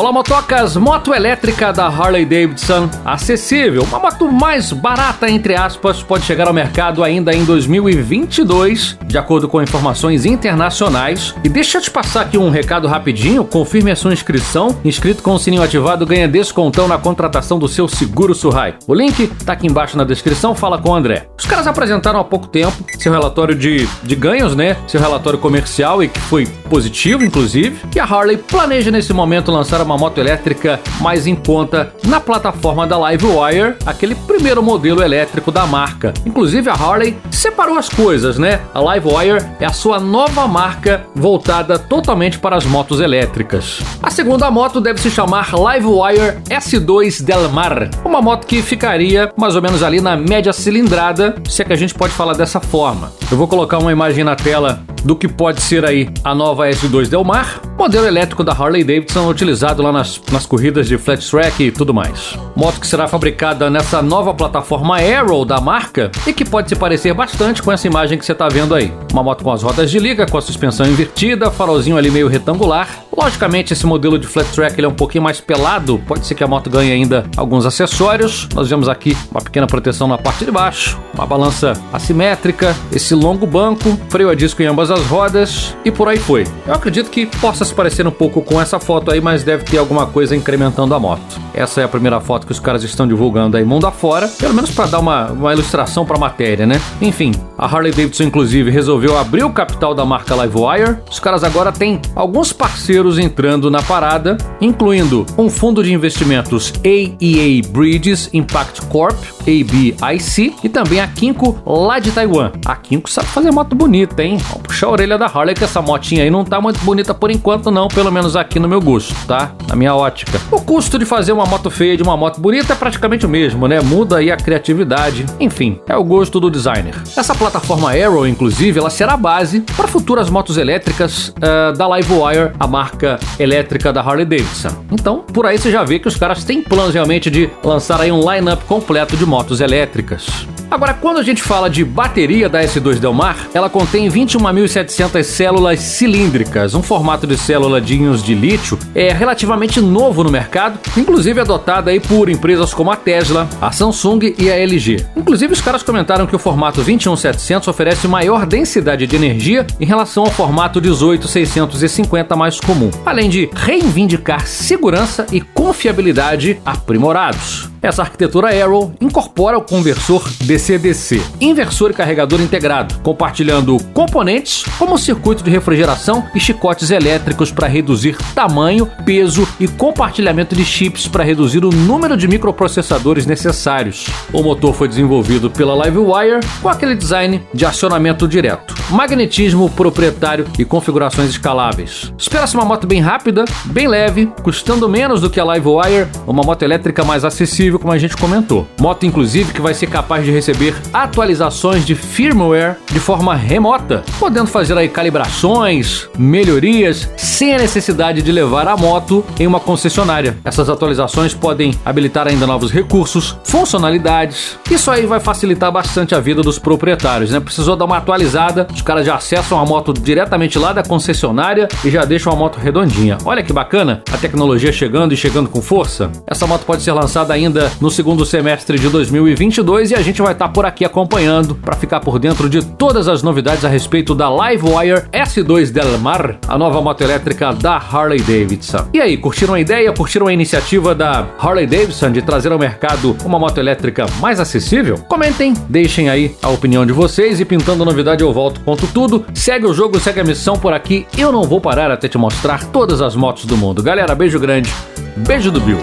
Olá, motocas! Moto elétrica da Harley Davidson, acessível, uma moto mais barata, entre aspas, pode chegar ao mercado ainda em 2022, de acordo com informações internacionais. E deixa eu te passar aqui um recado rapidinho: confirme a sua inscrição. Inscrito com o sininho ativado ganha descontão na contratação do seu seguro Surrai. O link tá aqui embaixo na descrição, fala com o André. Os caras apresentaram há pouco tempo seu relatório de, de ganhos, né? Seu relatório comercial e que foi positivo, inclusive. E a Harley planeja nesse momento lançar uma moto elétrica mais em conta na plataforma da Livewire, aquele primeiro modelo elétrico da marca. Inclusive a Harley separou as coisas, né? A Livewire é a sua nova marca voltada totalmente para as motos elétricas. A segunda moto deve se chamar Livewire S2 Del Mar, uma moto que ficaria mais ou menos ali na média cilindrada, se é que a gente pode falar dessa forma. Eu vou colocar uma imagem na tela do que pode ser aí a nova S2 Del Mar, modelo elétrico da Harley Davidson utilizado lá nas, nas corridas de flat track e tudo mais. Moto que será fabricada nessa nova plataforma Aero da marca e que pode se parecer bastante com essa imagem que você está vendo aí. Uma moto com as rodas de liga, com a suspensão invertida, farolzinho ali meio retangular. Logicamente, esse modelo de flat track ele é um pouquinho mais pelado, pode ser que a moto ganhe ainda alguns acessórios. Nós vemos aqui uma pequena proteção na parte de baixo, uma balança assimétrica, esse longo banco, freio a disco em ambas as rodas e por aí foi. Eu acredito que possa se parecer um pouco com essa foto aí, mas deve ter alguma coisa incrementando a moto. Essa é a primeira foto que os caras estão divulgando aí mundo afora, pelo menos para dar uma, uma ilustração para a matéria, né? Enfim, a Harley Davidson inclusive resolveu abrir o capital da marca Livewire. Os caras agora têm alguns parceiros entrando na parada, incluindo um fundo de investimentos AEA Bridges Impact Corp, ABIC, e também a Kinko lá de Taiwan. A Kinko sabe fazer moto bonita, hein? Vamos puxar a orelha da Harley que essa motinha aí não tá muito bonita por enquanto não, pelo menos aqui no meu gosto, tá? Na minha ótica. O custo de fazer uma moto feia de uma moto bonita é praticamente o mesmo, né? Muda aí a criatividade. Enfim, é o gosto do designer. Essa plataforma Aero, inclusive, ela será a base para futuras motos elétricas uh, da Livewire, a marca elétrica da Harley Davidson. Então, por aí você já vê que os caras têm planos realmente de lançar aí um lineup completo de motos elétricas. Agora, quando a gente fala de bateria da S2 Del Mar, ela contém 21.700 células cilíndricas, um formato de célula de íons de lítio é relativamente novo no mercado, inclusive adotada aí por empresas como a Tesla, a Samsung e a LG. Inclusive os caras comentaram que o formato 21700 oferece maior densidade de energia em relação ao formato 18650 mais comum, além de reivindicar segurança e confiabilidade aprimorados. Essa arquitetura Arrow incorpora o conversor DC-DC, inversor e carregador integrado, compartilhando componentes como circuito de refrigeração e chicotes elétricos para reduzir tamanho, peso e compartilhamento de chips para reduzir o número de microprocessadores necessários. O motor foi desenvolvido pela Livewire com aquele design de acionamento direto, magnetismo proprietário e configurações escaláveis. Espera-se uma moto bem rápida, bem leve, custando menos do que a Livewire, uma moto elétrica mais acessível, como a gente comentou. Moto, inclusive, que vai ser capaz de receber atualizações de firmware de forma remota, podendo fazer aí calibrações, melhorias, sem a necessidade de levar a moto em uma concessionária. Essas atualizações podem habilitar ainda novos recursos, funcionalidades. Isso aí vai facilitar bastante a vida dos proprietários, né? Precisou dar uma atualizada, os caras já acessam a moto diretamente lá da concessionária e já deixam a moto redondinha. Olha que bacana, a tecnologia chegando e chegando com força. Essa moto pode ser lançada ainda no segundo semestre de 2022 e a gente vai estar por aqui acompanhando para ficar por dentro de todas as novidades a respeito da Livewire S2 Del Mar, a nova moto elétrica da Harley Davidson. E aí, curtiram a ideia? Curtiram a iniciativa da Harley Davidson de trazer ao mercado uma moto elétrica mais acessível? Comentem, deixem aí a opinião de vocês e pintando novidade eu volto, conto tudo. Segue o jogo, segue a missão por aqui. Eu não vou parar até te mostrar todas as motos do mundo. Galera, beijo grande. Beijo do Bill.